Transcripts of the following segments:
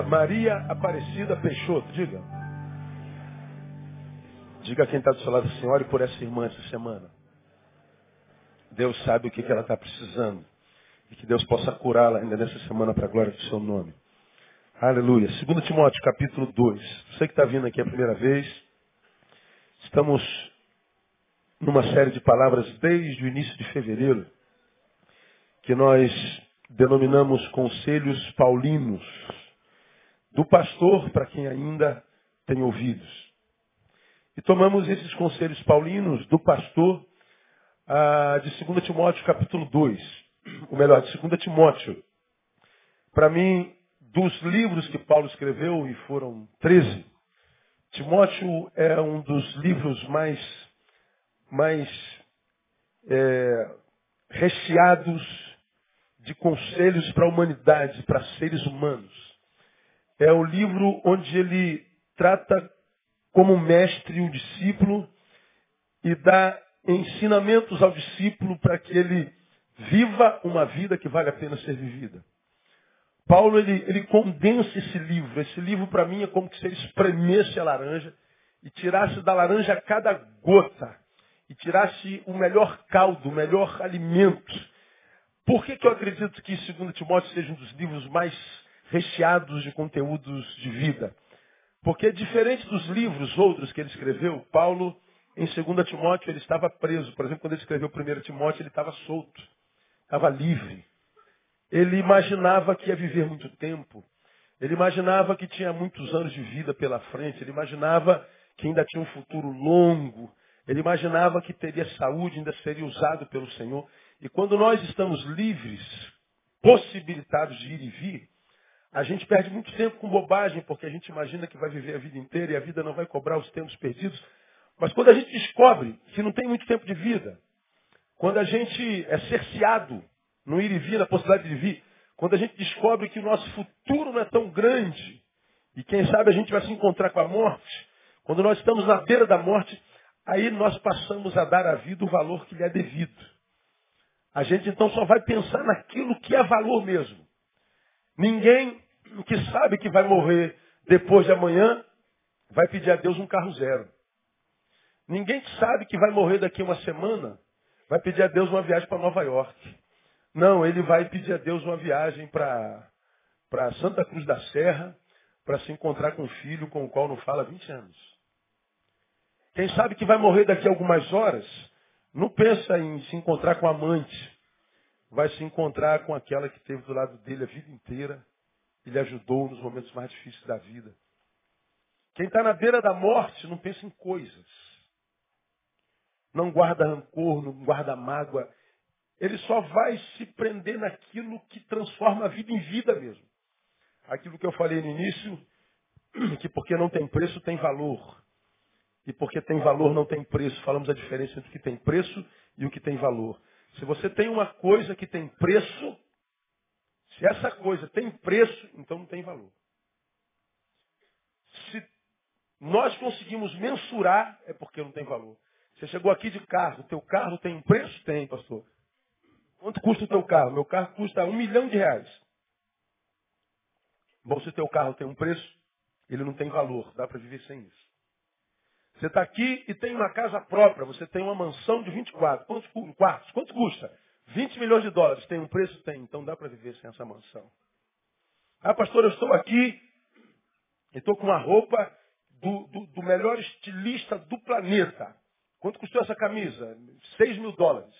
Diga Maria Aparecida Peixoto, diga. Diga a quem está do seu lado, Senhor, e por essa irmã essa semana. Deus sabe o que, que ela está precisando. E que Deus possa curá-la ainda nessa semana para a glória do seu nome. Aleluia. 2 Timóteo, capítulo 2. Você que está vindo aqui a primeira vez, estamos numa série de palavras desde o início de fevereiro, que nós denominamos conselhos paulinos, do pastor para quem ainda tem ouvidos. E tomamos esses conselhos paulinos do pastor ah, de 2 Timóteo capítulo 2, ou melhor, de 2 Timóteo. Para mim, dos livros que Paulo escreveu, e foram 13, Timóteo é um dos livros mais, mais é, recheados de conselhos para a humanidade, para seres humanos. É o livro onde ele trata como mestre o discípulo e dá ensinamentos ao discípulo para que ele viva uma vida que vale a pena ser vivida. Paulo ele, ele condensa esse livro. Esse livro para mim é como se ele espremesse a laranja e tirasse da laranja cada gota e tirasse o melhor caldo, o melhor alimento. Por que, que eu acredito que 2 Timóteo seja um dos livros mais recheados de conteúdos de vida? Porque diferente dos livros outros que ele escreveu, Paulo, em 2 Timóteo, ele estava preso. Por exemplo, quando ele escreveu 1 Timóteo, ele estava solto, estava livre. Ele imaginava que ia viver muito tempo. Ele imaginava que tinha muitos anos de vida pela frente. Ele imaginava que ainda tinha um futuro longo. Ele imaginava que teria saúde, ainda seria usado pelo Senhor. E quando nós estamos livres, possibilitados de ir e vir, a gente perde muito tempo com bobagem, porque a gente imagina que vai viver a vida inteira e a vida não vai cobrar os tempos perdidos. Mas quando a gente descobre que não tem muito tempo de vida, quando a gente é cerceado no ir e vir, na possibilidade de vir, quando a gente descobre que o nosso futuro não é tão grande, e quem sabe a gente vai se encontrar com a morte, quando nós estamos na beira da morte, aí nós passamos a dar à vida o valor que lhe é devido. A gente então só vai pensar naquilo que é valor mesmo. Ninguém que sabe que vai morrer depois de amanhã vai pedir a Deus um carro zero. Ninguém que sabe que vai morrer daqui a uma semana vai pedir a Deus uma viagem para Nova York. Não, ele vai pedir a Deus uma viagem para Santa Cruz da Serra para se encontrar com um filho com o qual não fala há 20 anos. Quem sabe que vai morrer daqui a algumas horas, não pensa em se encontrar com a amante, vai se encontrar com aquela que esteve do lado dele a vida inteira e lhe ajudou nos momentos mais difíceis da vida. Quem está na beira da morte não pensa em coisas. Não guarda rancor, não guarda mágoa. Ele só vai se prender naquilo que transforma a vida em vida mesmo. Aquilo que eu falei no início, que porque não tem preço tem valor. E porque tem valor não tem preço. Falamos a diferença entre o que tem preço e o que tem valor. Se você tem uma coisa que tem preço, se essa coisa tem preço, então não tem valor. Se nós conseguimos mensurar, é porque não tem valor. Você chegou aqui de carro, teu carro tem um preço? Tem, pastor. Quanto custa o teu carro? Meu carro custa um milhão de reais. Bom, se o teu carro tem um preço, ele não tem valor. Dá para viver sem isso. Você está aqui e tem uma casa própria, você tem uma mansão de 24. Quantos quartos? Quanto custa? 20 milhões de dólares. Tem um preço? Tem. Então dá para viver sem essa mansão. Ah, pastor, eu estou aqui e estou com uma roupa do, do, do, melhor estilista do planeta. Quanto custou essa camisa? 6 mil dólares.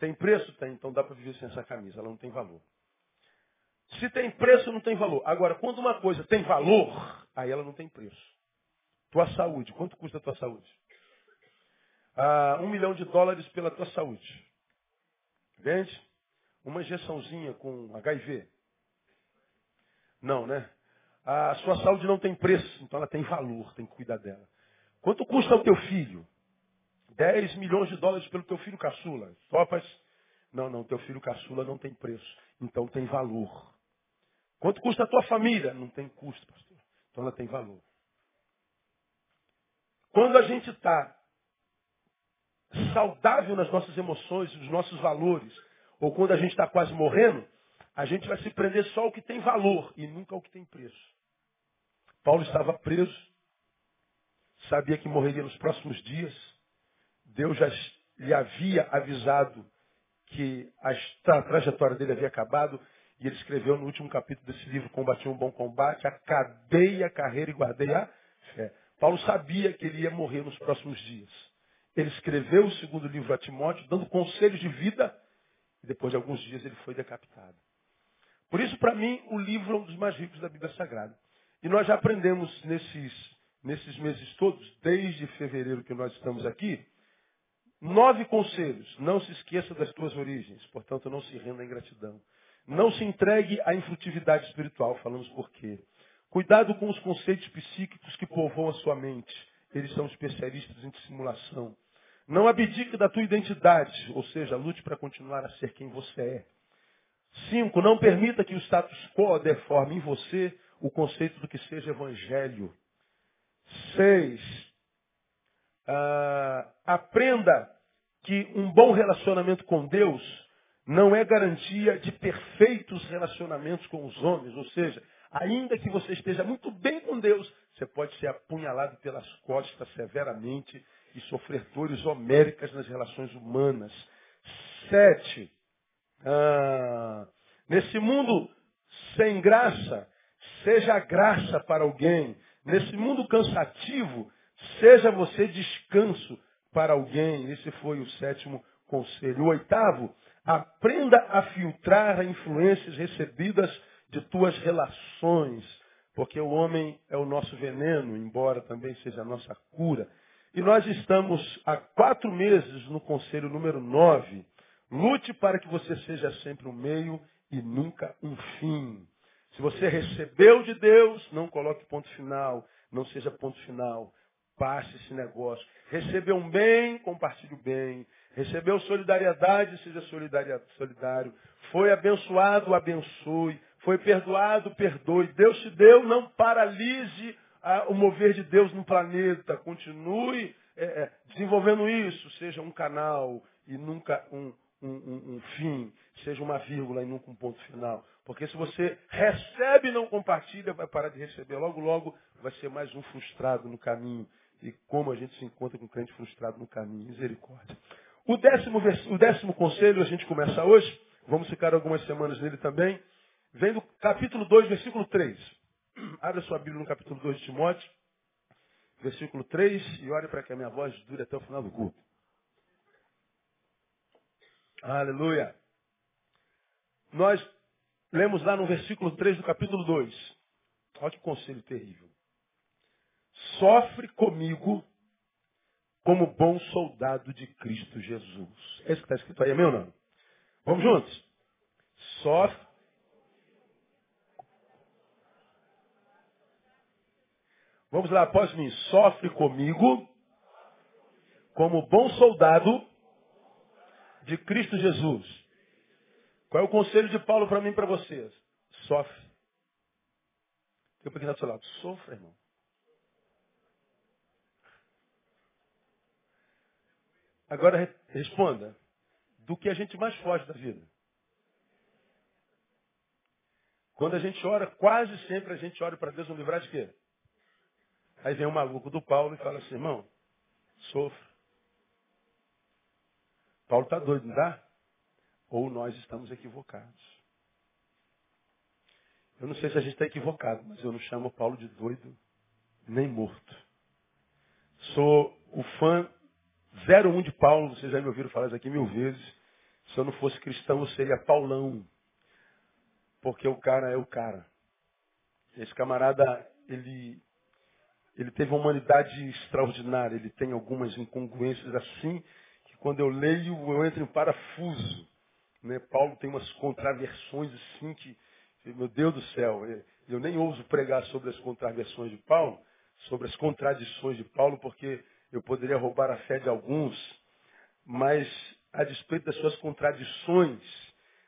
Tem preço? Tem. Então dá para viver sem essa camisa. Ela não tem valor. Se tem preço, não tem valor. Agora, quando uma coisa tem valor, aí ela não tem preço. Tua saúde. Quanto custa a tua saúde? Ah, um milhão de dólares pela tua saúde. Vende? Uma injeçãozinha com HIV. Não, né? A sua saúde não tem preço, então ela tem valor, tem que cuidar dela. Quanto custa o teu filho? 10 milhões de dólares pelo teu filho caçula. Topas? Não, não, teu filho caçula não tem preço, então tem valor. Quanto custa a tua família? Não tem custo, pastor. Então ela tem valor. Quando a gente está saudável nas nossas emoções, nos nossos valores, ou quando a gente está quase morrendo, a gente vai se prender só ao que tem valor e nunca ao que tem preço. Paulo estava preso, sabia que morreria nos próximos dias. Deus já lhe havia avisado que a trajetória dele havia acabado. E ele escreveu no último capítulo desse livro, Combati um bom combate, acabei a carreira e guardei a fé. Paulo sabia que ele ia morrer nos próximos dias. Ele escreveu o segundo livro a Timóteo, dando conselhos de vida, e depois de alguns dias ele foi decapitado. Por isso, para mim, o livro é um dos mais ricos da Bíblia Sagrada. E nós já aprendemos nesses, nesses meses todos, desde fevereiro que nós estamos aqui, nove conselhos. Não se esqueça das tuas origens, portanto, não se renda à ingratidão. Não se entregue à infrutividade espiritual, falamos por quê. Cuidado com os conceitos psíquicos que povoam a sua mente. Eles são especialistas em dissimulação. Não abdique da tua identidade, ou seja, lute para continuar a ser quem você é. Cinco, não permita que o status quo deforme em você o conceito do que seja evangelho. Seis, uh, aprenda que um bom relacionamento com Deus não é garantia de perfeitos relacionamentos com os homens. Ou seja, ainda que você esteja muito bem com Deus, você pode ser apunhalado pelas costas severamente e sofrer dores homéricas nas relações humanas. Sete, ah, nesse mundo sem graça, seja graça para alguém. Nesse mundo cansativo, seja você descanso para alguém. Esse foi o sétimo conselho. O oitavo, aprenda a filtrar as influências recebidas de tuas relações, porque o homem é o nosso veneno, embora também seja a nossa cura. E nós estamos há quatro meses no conselho número nove. Lute para que você seja sempre um meio e nunca um fim. Se você recebeu de Deus, não coloque ponto final, não seja ponto final. Passe esse negócio. Recebeu um bem, compartilhe o bem. Recebeu solidariedade, seja solidário. Foi abençoado, abençoe. Foi perdoado, perdoe. Deus te deu, não paralise ah, o mover de Deus no planeta. Continue é, é, desenvolvendo isso. Seja um canal e nunca um, um, um, um, fim. Seja uma vírgula e nunca um ponto final. Porque se você recebe e não compartilha, vai parar de receber. Logo, logo vai ser mais um frustrado no caminho. E como a gente se encontra com um crente frustrado no caminho. Misericórdia. O décimo, o décimo conselho a gente começa hoje. Vamos ficar algumas semanas nele também. Vem do capítulo 2, versículo 3. Abra sua Bíblia no capítulo 2 de Timóteo, versículo 3, e ore para que a minha voz dure até o final do culto. Aleluia. Nós lemos lá no versículo 3 do capítulo 2. Olha que conselho terrível. Sofre comigo como bom soldado de Cristo Jesus. É isso que está escrito aí, amém ou não? Vamos juntos? Sofre Vamos lá, após mim. Sofre comigo como bom soldado de Cristo Jesus. Qual é o conselho de Paulo para mim e para vocês? Sofre. Tem um pequeno do seu lado. Sofra, irmão. Agora responda. Do que a gente mais foge da vida? Quando a gente ora, quase sempre a gente ora para Deus nos livrar de quê? Aí vem o maluco do Paulo e fala assim, irmão, sofra. Paulo está doido, não está? Ou nós estamos equivocados. Eu não sei se a gente está equivocado, mas eu não chamo Paulo de doido nem morto. Sou o fã 01 de Paulo, vocês já me ouviram falar isso aqui mil vezes. Se eu não fosse cristão, eu seria Paulão. Porque o cara é o cara. Esse camarada, ele ele teve uma humanidade extraordinária. Ele tem algumas incongruências assim, que quando eu leio, eu entro em parafuso. Né? Paulo tem umas contraversões assim que, meu Deus do céu, é, eu nem ouso pregar sobre as contraversões de Paulo, sobre as contradições de Paulo, porque eu poderia roubar a fé de alguns, mas a despeito das suas contradições,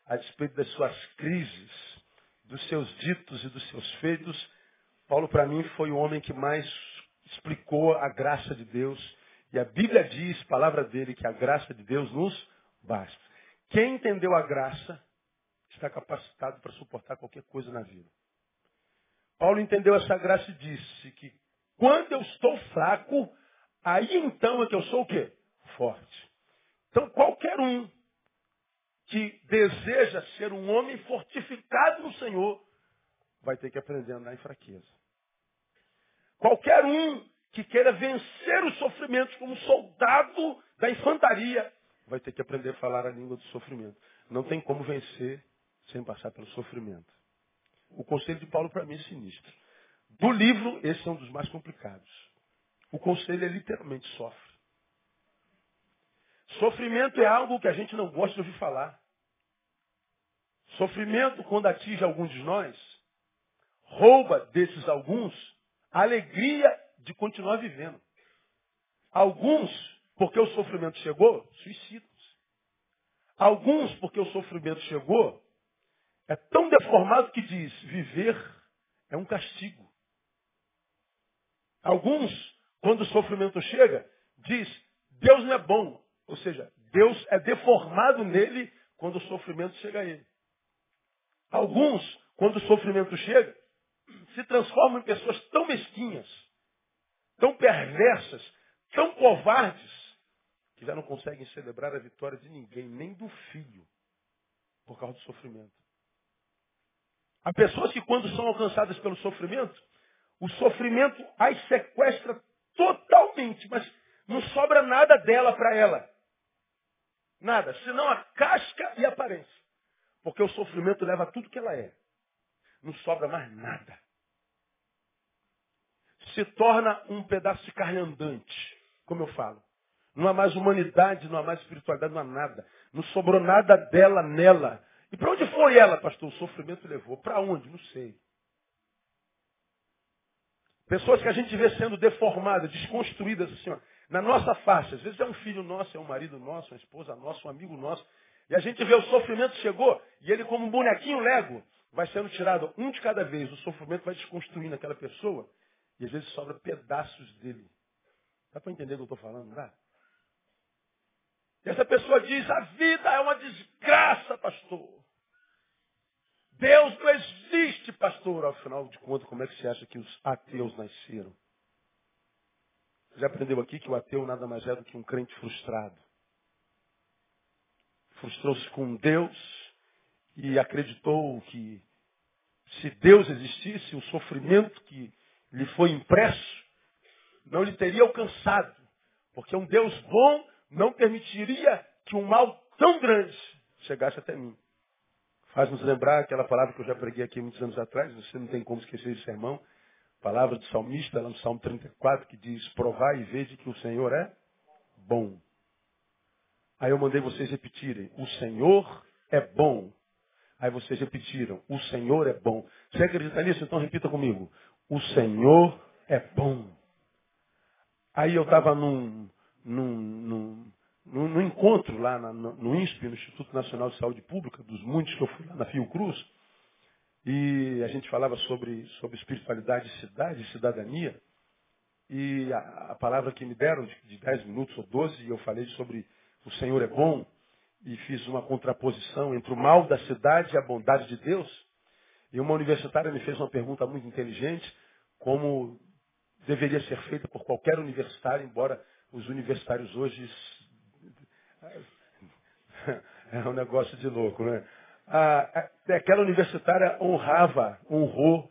a despeito das suas crises, dos seus ditos e dos seus feitos, Paulo, para mim, foi o homem que mais explicou a graça de Deus. E a Bíblia diz, palavra dele, que a graça de Deus nos basta. Quem entendeu a graça está capacitado para suportar qualquer coisa na vida. Paulo entendeu essa graça e disse que quando eu estou fraco, aí então é que eu sou o quê? Forte. Então qualquer um que deseja ser um homem fortificado no Senhor, vai ter que aprender a andar em fraqueza. Qualquer um que queira vencer os sofrimentos como soldado da infantaria, vai ter que aprender a falar a língua do sofrimento. Não tem como vencer sem passar pelo sofrimento. O conselho de Paulo para mim é sinistro. Do livro, esse é um dos mais complicados. O conselho é literalmente sofre. Sofrimento é algo que a gente não gosta de ouvir falar. Sofrimento, quando atinge alguns de nós, rouba desses alguns a alegria de continuar vivendo. Alguns, porque o sofrimento chegou, suicidam-se. Alguns, porque o sofrimento chegou, é tão deformado que diz, viver é um castigo. Alguns, quando o sofrimento chega, diz, Deus não é bom. Ou seja, Deus é deformado nele quando o sofrimento chega a ele. Alguns, quando o sofrimento chega, se transformam em pessoas tão mesquinhas, tão perversas, tão covardes, que já não conseguem celebrar a vitória de ninguém, nem do filho, por causa do sofrimento. Há pessoas que, quando são alcançadas pelo sofrimento, o sofrimento as sequestra totalmente, mas não sobra nada dela para ela. Nada, senão a casca e a aparência. Porque o sofrimento leva tudo que ela é. Não sobra mais nada. Se torna um pedaço de carne andante, como eu falo. Não há mais humanidade, não há mais espiritualidade, não há nada. Não sobrou nada dela nela. E para onde foi ela, pastor? O sofrimento levou. Para onde? Não sei. Pessoas que a gente vê sendo deformadas, desconstruídas, assim, ó, na nossa face. Às vezes é um filho nosso, é um marido nosso, uma esposa nossa, um amigo nosso. E a gente vê o sofrimento chegou e ele, como um bonequinho lego, vai sendo tirado um de cada vez. O sofrimento vai desconstruindo aquela pessoa e às vezes sobra pedaços dele. Dá para entender o que eu estou falando, não dá? E essa pessoa diz, a vida é uma desgraça, pastor. Deus não existe, pastor. Afinal de contas, como é que você acha que os ateus nasceram? Já aprendeu aqui que o ateu nada mais é do que um crente frustrado. Frustrou-se com Deus e acreditou que se Deus existisse, o sofrimento que lhe foi impresso não lhe teria alcançado. Porque um Deus bom não permitiria que um mal tão grande chegasse até mim. Faz-nos lembrar aquela palavra que eu já preguei aqui muitos anos atrás, você não tem como esquecer esse sermão. Palavra do salmista, lá no Salmo 34, que diz, provai e vede que o Senhor é bom. Aí eu mandei vocês repetirem, o Senhor é bom. Aí vocês repetiram, o Senhor é bom. Você acredita nisso? Então repita comigo. O Senhor é bom. Aí eu estava num, num, num, num, encontro lá na, no, no INSP, no Instituto Nacional de Saúde Pública, dos muitos que eu fui lá na Fiocruz, e a gente falava sobre, sobre espiritualidade, cidade, cidadania. E a, a palavra que me deram, de, de 10 minutos ou 12, eu falei sobre o Senhor é bom. E fiz uma contraposição entre o mal da cidade e a bondade de Deus. E uma universitária me fez uma pergunta muito inteligente, como deveria ser feita por qualquer universitário, embora os universitários hoje é um negócio de louco, né? a, aquela universitária honrava, honrou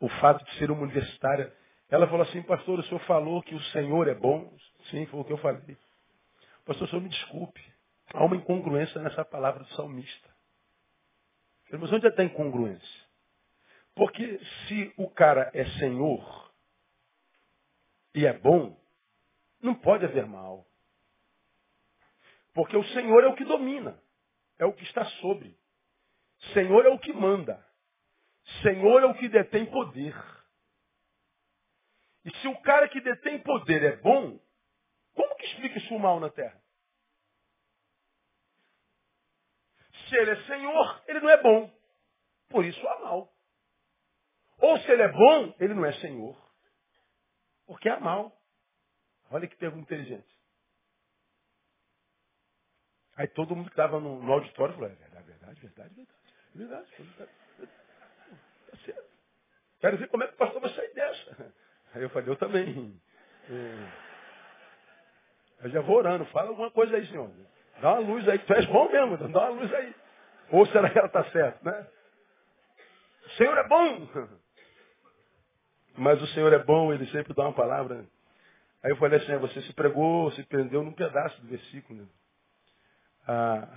o fato de ser uma universitária. Ela falou assim, pastor, o senhor falou que o Senhor é bom. Sim, foi o que eu falei. Pastor, o senhor me desculpe. Há uma incongruência nessa palavra do salmista. Mas onde está a incongruência? Porque se o cara é Senhor e é bom, não pode haver mal. Porque o Senhor é o que domina, é o que está sobre. Senhor é o que manda. Senhor é o que detém poder. E se o cara que detém poder é bom, como que explica isso mal na terra? Se ele é Senhor, ele não é bom. Por isso há mal. Ou se ele é bom, ele não é Senhor. Porque há mal. Olha que pergunta inteligente. Aí todo mundo que estava no, no auditório falou, é verdade, verdade, verdade, verdade. Verdade. Tá certo. Quero ver como é que o pastor vai sair dessa. Aí eu falei, eu também. É. Eu já vou orando, fala alguma coisa aí, senhor. Dá uma luz aí, tu és bom mesmo, dá uma luz aí. Ou será que ela está certa, né? O Senhor é bom. Mas o Senhor é bom, Ele sempre dá uma palavra. Aí eu falei assim, você se pregou, se prendeu num pedaço do versículo. Ah,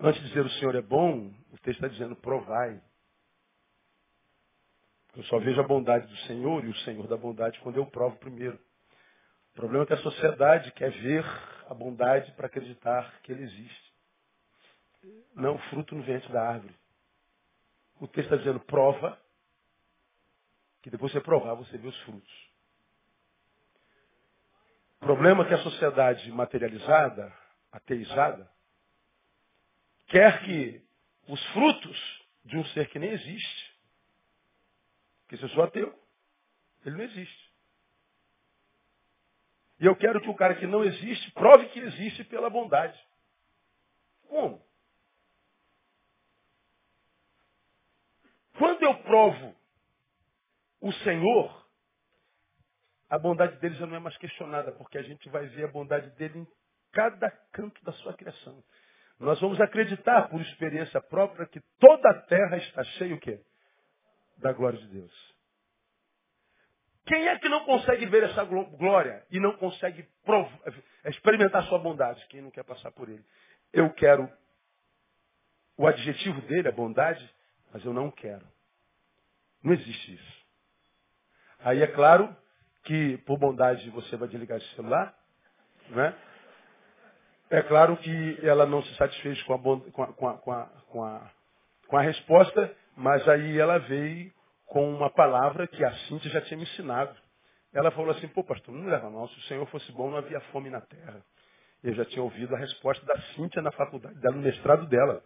antes de dizer o Senhor é bom, o texto está dizendo provai. Eu só vejo a bondade do Senhor e o Senhor da bondade quando eu provo primeiro. O problema é que a sociedade quer ver a bondade para acreditar que ele existe. Não o fruto no ventre da árvore. O texto está dizendo prova, que depois você provar, você vê os frutos. O problema é que a sociedade materializada, ateizada, quer que os frutos de um ser que nem existe, porque se eu sou ateu, ele não existe. E eu quero que o cara que não existe prove que existe pela bondade. Como? Quando eu provo o Senhor, a bondade dele já não é mais questionada, porque a gente vai ver a bondade dele em cada canto da sua criação. Nós vamos acreditar por experiência própria que toda a terra está cheia o quê? Da glória de Deus. Quem é que não consegue ver essa glória e não consegue experimentar sua bondade? Quem não quer passar por ele? Eu quero o adjetivo dele, a bondade, mas eu não quero. Não existe isso. Aí é claro que por bondade você vai desligar esse celular, não é? Claro que ela não se satisfez com a, com a, com a, com a, com a resposta, mas aí ela veio com uma palavra que a Cíntia já tinha me ensinado. Ela falou assim, pô pastor, não leva mal, se o Senhor fosse bom não havia fome na terra. Eu já tinha ouvido a resposta da Cíntia na faculdade no mestrado dela.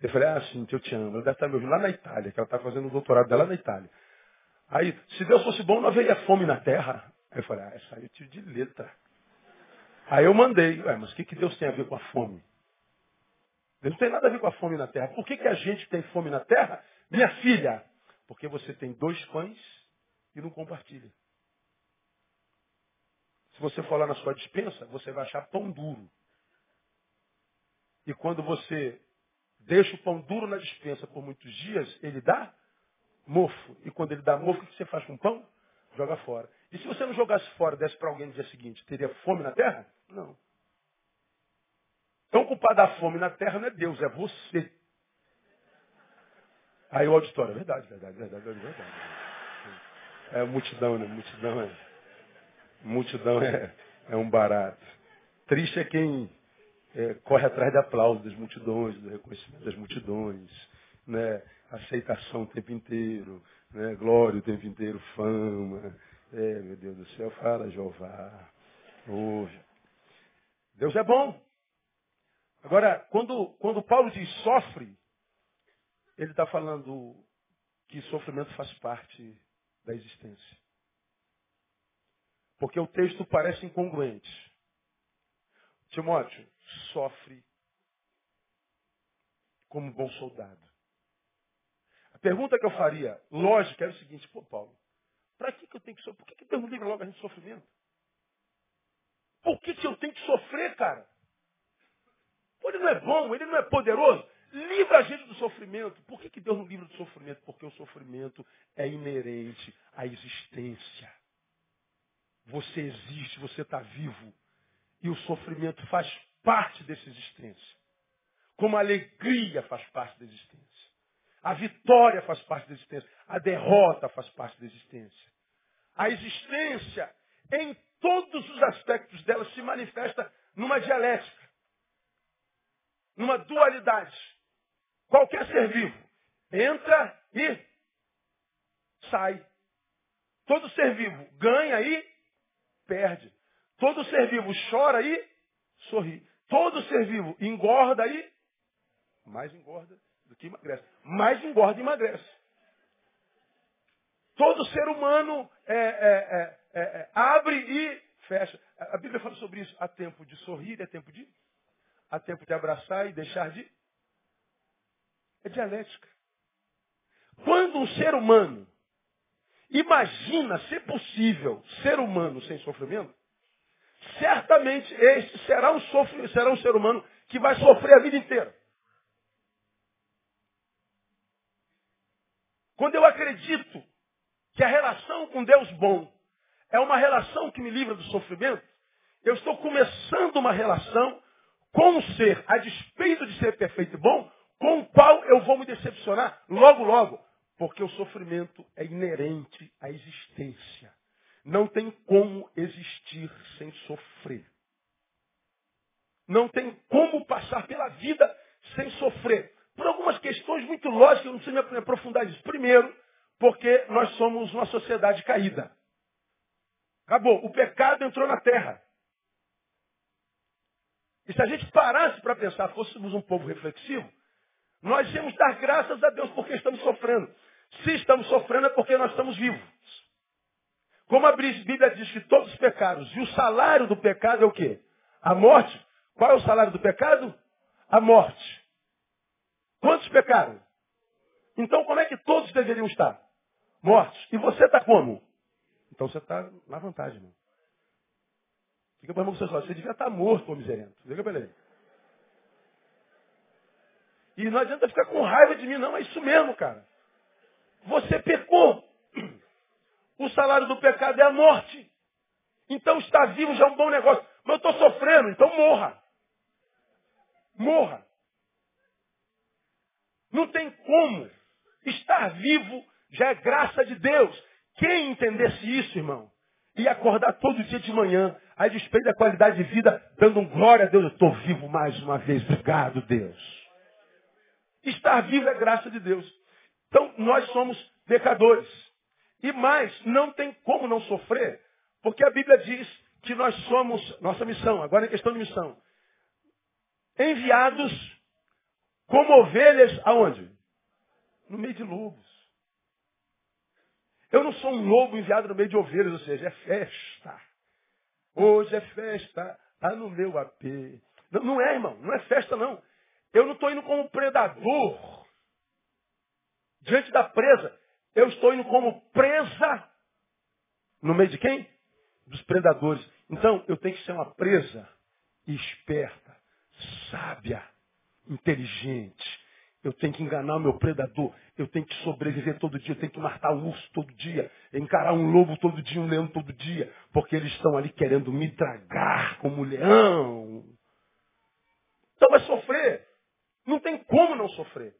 Eu falei, ah, Cíntia, eu te amo. Ela deve estar me ouvindo lá na Itália, que ela está fazendo o doutorado dela na Itália. Aí, se Deus fosse bom, não haveria fome na terra. Aí eu falei, ah, essa aí eu tive de letra. Aí eu mandei, ué, mas o que, que Deus tem a ver com a fome? Deus não tem nada a ver com a fome na terra. Por que, que a gente tem fome na terra? Minha filha, porque você tem dois pães e não compartilha. Se você for lá na sua dispensa, você vai achar pão duro. E quando você deixa o pão duro na dispensa por muitos dias, ele dá mofo. E quando ele dá mofo, o que você faz com o pão? Joga fora. E se você não jogasse fora, desse para alguém no dia seguinte, teria fome na terra? Não. Então o culpado da fome na terra não é Deus, é você. Aí o auditório, é verdade, verdade, verdade, verdade. É multidão, né? Multidão é. Multidão é, é um barato. Triste é quem é, corre atrás de aplausos das multidões, do reconhecimento das multidões, né? Aceitação o tempo inteiro, né? glória o tempo inteiro, fama. É, meu Deus do céu, fala Jeová. Ouve. Deus é bom. Agora, quando, quando Paulo diz sofre, ele está falando que sofrimento faz parte da existência. Porque o texto parece incongruente. Timóteo sofre como bom soldado. Pergunta que eu faria, lógica, é o seguinte, pô Paulo, para que, que eu tenho que sofrer? Por que, que Deus não livra logo a gente de sofrimento? Por que, que eu tenho que sofrer, cara? Ele não é bom, ele não é poderoso. Livra a gente do sofrimento. Por que, que Deus não livra do sofrimento? Porque o sofrimento é inerente à existência. Você existe, você está vivo. E o sofrimento faz parte dessa existência. Como a alegria faz parte da existência. A vitória faz parte da existência. A derrota faz parte da existência. A existência, em todos os aspectos dela, se manifesta numa dialética, numa dualidade. Qualquer ser vivo entra e sai. Todo ser vivo ganha e perde. Todo ser vivo chora e sorri. Todo ser vivo engorda e mais engorda do que emagrece. Mais engorda e emagrece. Todo ser humano é, é, é, é, é abre e fecha. A Bíblia fala sobre isso. Há tempo de sorrir, há tempo de. Há tempo de abraçar e deixar de é dialética. Quando um ser humano Imagina, se possível, ser humano sem sofrimento, certamente este será um, sofre, será um ser humano que vai sofrer a vida inteira. Quando eu acredito que a relação com Deus bom é uma relação que me livra do sofrimento, eu estou começando uma relação com um ser, a despeito de ser perfeito e bom, com o qual eu vou me decepcionar logo, logo. Porque o sofrimento é inerente à existência. Não tem como existir sem sofrer. Não tem como passar pela vida sem sofrer. Por algumas questões muito lógicas, eu não preciso me aprofundar nisso. Primeiro, porque nós somos uma sociedade caída. Acabou. O pecado entrou na terra. E se a gente parasse para pensar, fôssemos um povo reflexivo, nós íamos dar graças a Deus porque estamos sofrendo. Se estamos sofrendo é porque nós estamos vivos. Como a Bíblia diz que todos os pecados, e o salário do pecado é o quê? A morte. Qual é o salário do pecado? A morte. Quantos pecaram? Então como é que todos deveriam estar? Mortos. E você está como? Então você está na vantagem, irmão. Fica para irmão você só, você devia estar morto, ô miserento. Fica para ele. E não adianta ficar com raiva de mim, não. É isso mesmo, cara. Você pecou. O salário do pecado é a morte. Então estar vivo já é um bom negócio. Mas eu estou sofrendo, então morra. Morra. Não tem como. Estar vivo já é graça de Deus. Quem entendesse isso, irmão, ia acordar todo dia de manhã, a despeito da qualidade de vida, dando um glória a Deus. Eu estou vivo mais uma vez. Obrigado, Deus. Estar vivo é graça de Deus. Então, nós somos pecadores. E mais, não tem como não sofrer, porque a Bíblia diz que nós somos, nossa missão, agora é questão de missão, enviados como ovelhas aonde? No meio de lobos. Eu não sou um lobo enviado no meio de ovelhas, ou seja, é festa. Hoje é festa, tá no meu AP. Não, não é, irmão, não é festa não. Eu não estou indo como predador diante da presa. Eu estou indo como presa no meio de quem? Dos predadores. Então, eu tenho que ser uma presa esperta, sábia, inteligente. Eu tenho que enganar o meu predador. Eu tenho que sobreviver todo dia. Eu tenho que matar um urso todo dia. Encarar um lobo todo dia, um leão todo dia. Porque eles estão ali querendo me tragar como leão. Então vai sofrer. Não tem como não sofrer.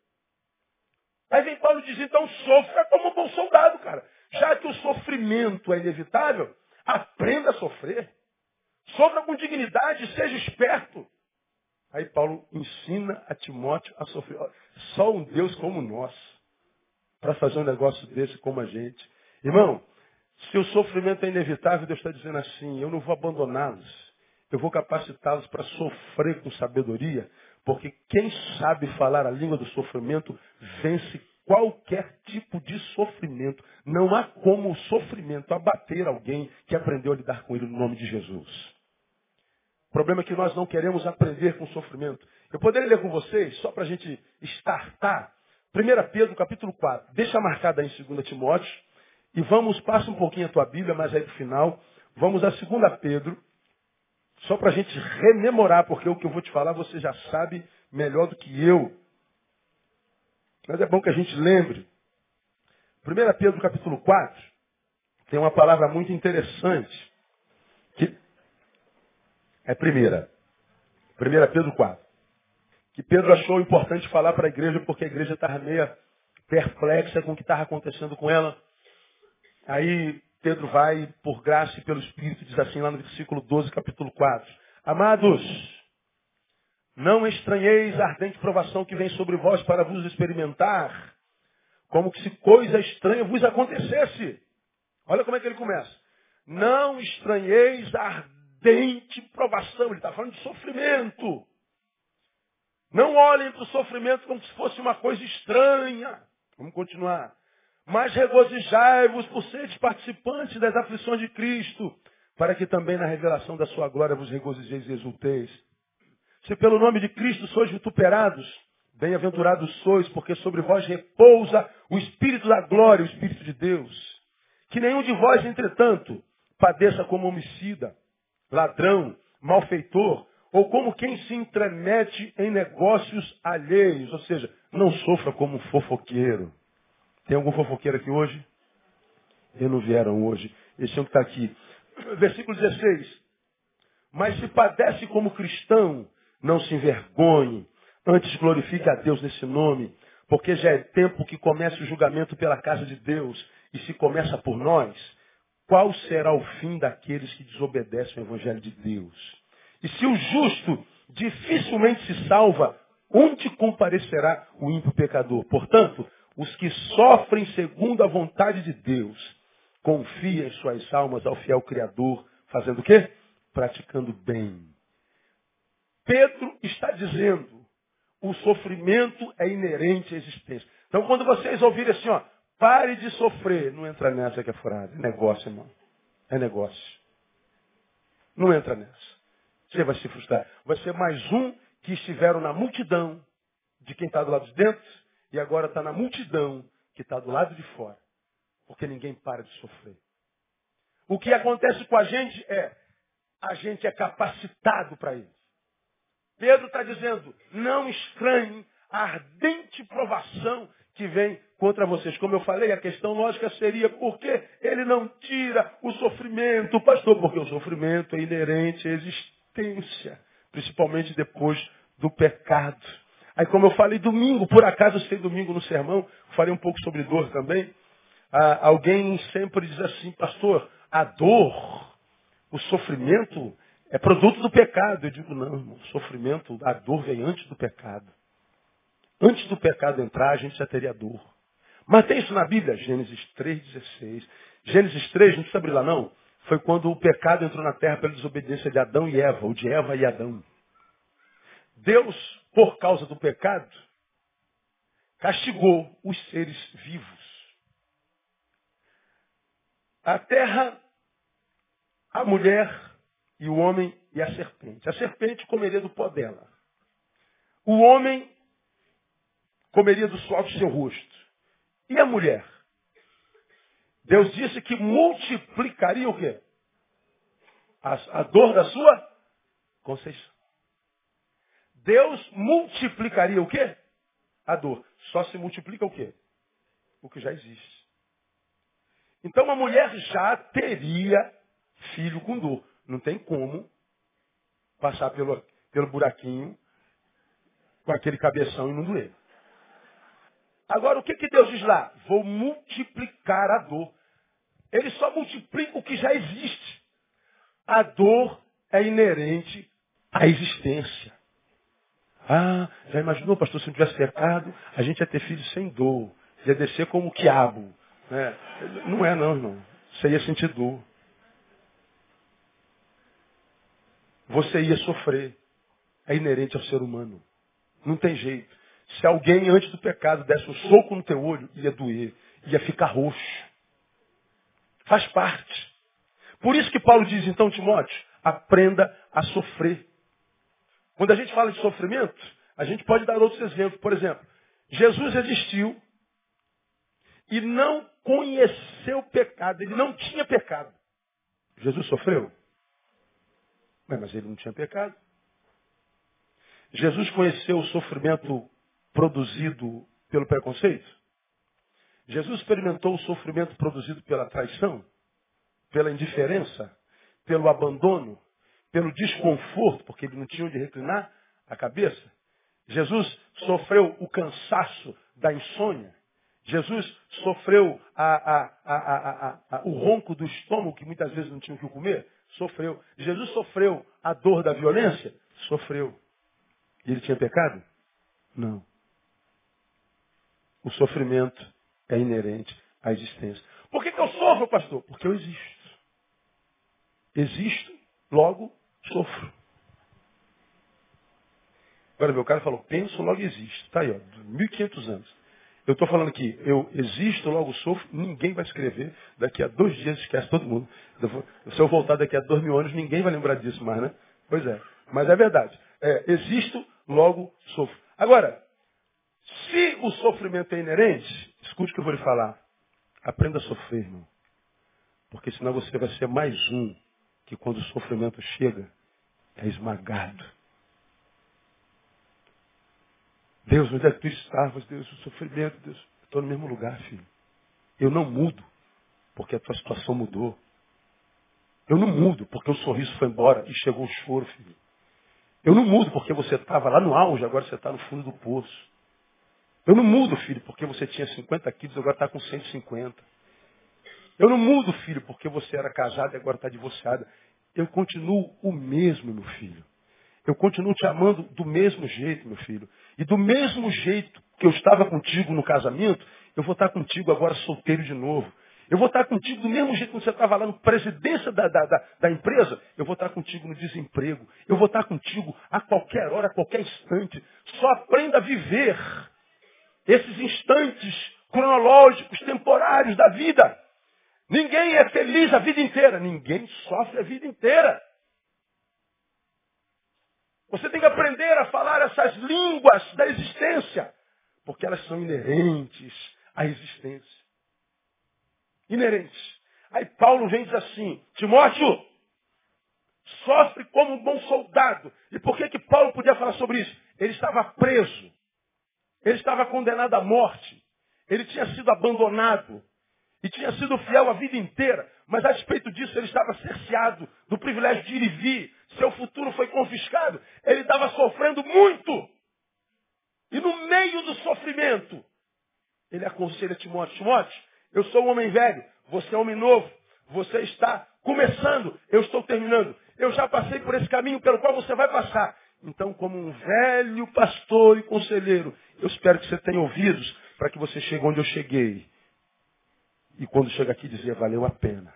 Aí vem Paulo diz, então sofra como um bom soldado, cara. Já que o sofrimento é inevitável, aprenda a sofrer. Sofra com dignidade, seja esperto. Aí Paulo ensina a Timóteo a sofrer. Só um Deus como nós, para fazer um negócio desse como a gente. Irmão, se o sofrimento é inevitável, Deus está dizendo assim, eu não vou abandoná-los. Eu vou capacitá-los para sofrer com sabedoria, porque quem sabe falar a língua do sofrimento vence qualquer tipo de sofrimento. Não há como o sofrimento abater alguém que aprendeu a lidar com ele no nome de Jesus. O problema é que nós não queremos aprender com o sofrimento. Eu poderia ler com vocês, só para a gente startar, 1 Pedro capítulo 4. Deixa marcado aí em 2 Timóteo. E vamos, passa um pouquinho a tua Bíblia, mas aí para o final. Vamos a 2 Pedro, só para a gente rememorar, porque o que eu vou te falar você já sabe melhor do que eu. Mas é bom que a gente lembre. 1 Pedro capítulo 4 tem uma palavra muito interessante. É primeira. 1 Pedro 4. Que Pedro achou importante falar para a igreja porque a igreja estava meio perplexa com o que estava acontecendo com ela. Aí Pedro vai, por graça e pelo Espírito, diz assim lá no versículo 12, capítulo 4. Amados, não estranheis a ardente provação que vem sobre vós para vos experimentar, como que se coisa estranha vos acontecesse. Olha como é que ele começa. Não estranheis a ardente provação. Ele está falando de sofrimento. Não olhem para o sofrimento como se fosse uma coisa estranha. Vamos continuar. Mas regozijai-vos por seres participantes das aflições de Cristo, para que também na revelação da sua glória vos regozijeis e exulteis. Se pelo nome de Cristo sois vituperados, bem-aventurados sois, porque sobre vós repousa o Espírito da glória, o Espírito de Deus. Que nenhum de vós, entretanto, padeça como homicida, ladrão, malfeitor, ou como quem se entremete em negócios alheios, ou seja, não sofra como fofoqueiro. Tem algum fofoqueiro aqui hoje? Eles não vieram hoje. Eles tinham que estar aqui. Versículo 16. Mas se padece como cristão, não se envergonhe. Antes glorifique a Deus nesse nome. Porque já é tempo que comece o julgamento pela casa de Deus. E se começa por nós, qual será o fim daqueles que desobedecem o Evangelho de Deus? E se o justo dificilmente se salva, onde comparecerá o ímpio pecador? Portanto, os que sofrem segundo a vontade de Deus, confiem suas almas ao fiel Criador, fazendo o quê? Praticando bem. Pedro está dizendo, o sofrimento é inerente à existência. Então, quando vocês ouvirem assim, ó, pare de sofrer, não entra nessa que é furada. É negócio, irmão. É negócio. Não entra nessa. Você vai se frustrar. Vai ser mais um que estiveram na multidão de quem está do lado de dentro e agora está na multidão que está do lado de fora. Porque ninguém para de sofrer. O que acontece com a gente é, a gente é capacitado para isso. Pedro está dizendo, não estranhe a ardente provação que vem contra vocês. Como eu falei, a questão lógica seria por que ele não tira o sofrimento, pastor? Porque o sofrimento é inerente à existência, principalmente depois do pecado. Aí, como eu falei domingo, por acaso eu sei domingo no sermão, falei um pouco sobre dor também. Ah, alguém sempre diz assim, pastor, a dor, o sofrimento é produto do pecado. Eu digo, não, irmão, o sofrimento, a dor vem antes do pecado. Antes do pecado entrar, a gente já teria dor. Mas tem isso na Bíblia? Gênesis 3,16. Gênesis 3, não precisa abrir lá não. Foi quando o pecado entrou na terra pela desobediência de Adão e Eva, ou de Eva e Adão. Deus, por causa do pecado, castigou os seres vivos. A terra, a mulher e o homem e a serpente. A serpente comeria do pó dela. O homem comeria do suor do seu rosto. E a mulher? Deus disse que multiplicaria o quê? A, a dor da sua conceição. Deus multiplicaria o quê? A dor. Só se multiplica o quê? O que já existe. Então a mulher já teria filho com dor. Não tem como passar pelo, pelo buraquinho com aquele cabeção e não doer. Agora, o que, que Deus diz lá? Vou multiplicar a dor. Ele só multiplica o que já existe. A dor é inerente à existência. Ah, já imaginou, pastor, se não tivesse pecado, a gente ia ter filhos sem dor. Ia descer como o quiabo. Né? Não é não, irmão. Você ia sentir dor. Você ia sofrer. É inerente ao ser humano. Não tem jeito. Se alguém antes do pecado desse um soco no teu olho, ia doer. Ia ficar roxo. Faz parte. Por isso que Paulo diz, então, Timóteo, aprenda a sofrer. Quando a gente fala de sofrimento, a gente pode dar outros exemplos. Por exemplo, Jesus existiu e não conheceu pecado. Ele não tinha pecado. Jesus sofreu? Mas ele não tinha pecado. Jesus conheceu o sofrimento produzido pelo preconceito? Jesus experimentou o sofrimento produzido pela traição, pela indiferença, pelo abandono, pelo desconforto, porque ele não tinha onde reclinar a cabeça. Jesus sofreu o cansaço da insônia. Jesus sofreu a, a, a, o ronco do estômago, que muitas vezes não tinha o que comer. Sofreu. Jesus sofreu a dor da violência? Sofreu. Ele tinha pecado? Não. O sofrimento é inerente à existência. Por que, que eu sofro, pastor? Porque eu existo. Existo, logo sofro. Agora, meu cara falou, penso, logo existo. Está aí, ó, 1500 anos. Eu estou falando aqui, eu existo, logo sofro, ninguém vai escrever. Daqui a dois dias esquece todo mundo. Se eu voltar daqui a dois mil anos, ninguém vai lembrar disso mais, né? Pois é. Mas é verdade. É, existo, logo sofro. Agora, se o sofrimento é inerente, escute o que eu vou lhe falar. Aprenda a sofrer, irmão. Porque senão você vai ser mais um que quando o sofrimento chega, é esmagado. Deus, onde é que tu estavas? Deus, o sofrimento, Deus. Estou no mesmo lugar, filho. Eu não mudo, porque a tua situação mudou. Eu não mudo, porque o sorriso foi embora e chegou o choro, filho. Eu não mudo, porque você estava lá no auge, agora você está no fundo do poço. Eu não mudo, filho, porque você tinha 50 quilos, agora está com 150. Eu não mudo, filho, porque você era casado e agora está divorciada. Eu continuo o mesmo, meu filho. Eu continuo te amando do mesmo jeito, meu filho. E do mesmo jeito que eu estava contigo no casamento, eu vou estar contigo agora solteiro de novo. Eu vou estar contigo do mesmo jeito que você estava lá no presidência da, da, da, da, empresa. Eu vou estar contigo no desemprego. Eu vou estar contigo a qualquer hora, a qualquer instante. Só aprenda a viver esses instantes cronológicos, temporários da vida. Ninguém é feliz a vida inteira. Ninguém sofre a vida inteira. Você tem que aprender a falar essas línguas da existência, porque elas são inerentes à existência. Inerentes. Aí Paulo vem diz assim, Timóteo, sofre como um bom soldado. E por que que Paulo podia falar sobre isso? Ele estava preso. Ele estava condenado à morte. Ele tinha sido abandonado. E tinha sido fiel a vida inteira. Mas a respeito disso, ele estava cerceado do privilégio de ir e vir. Seu futuro foi confiscado. Ele estava sofrendo muito. E no meio do sofrimento, ele aconselha Timóteo. Timóteo, eu sou um homem velho. Você é um homem novo. Você está começando. Eu estou terminando. Eu já passei por esse caminho pelo qual você vai passar. Então, como um velho pastor e conselheiro, eu espero que você tenha ouvidos para que você chegue onde eu cheguei. E quando chega aqui dizer, valeu a pena.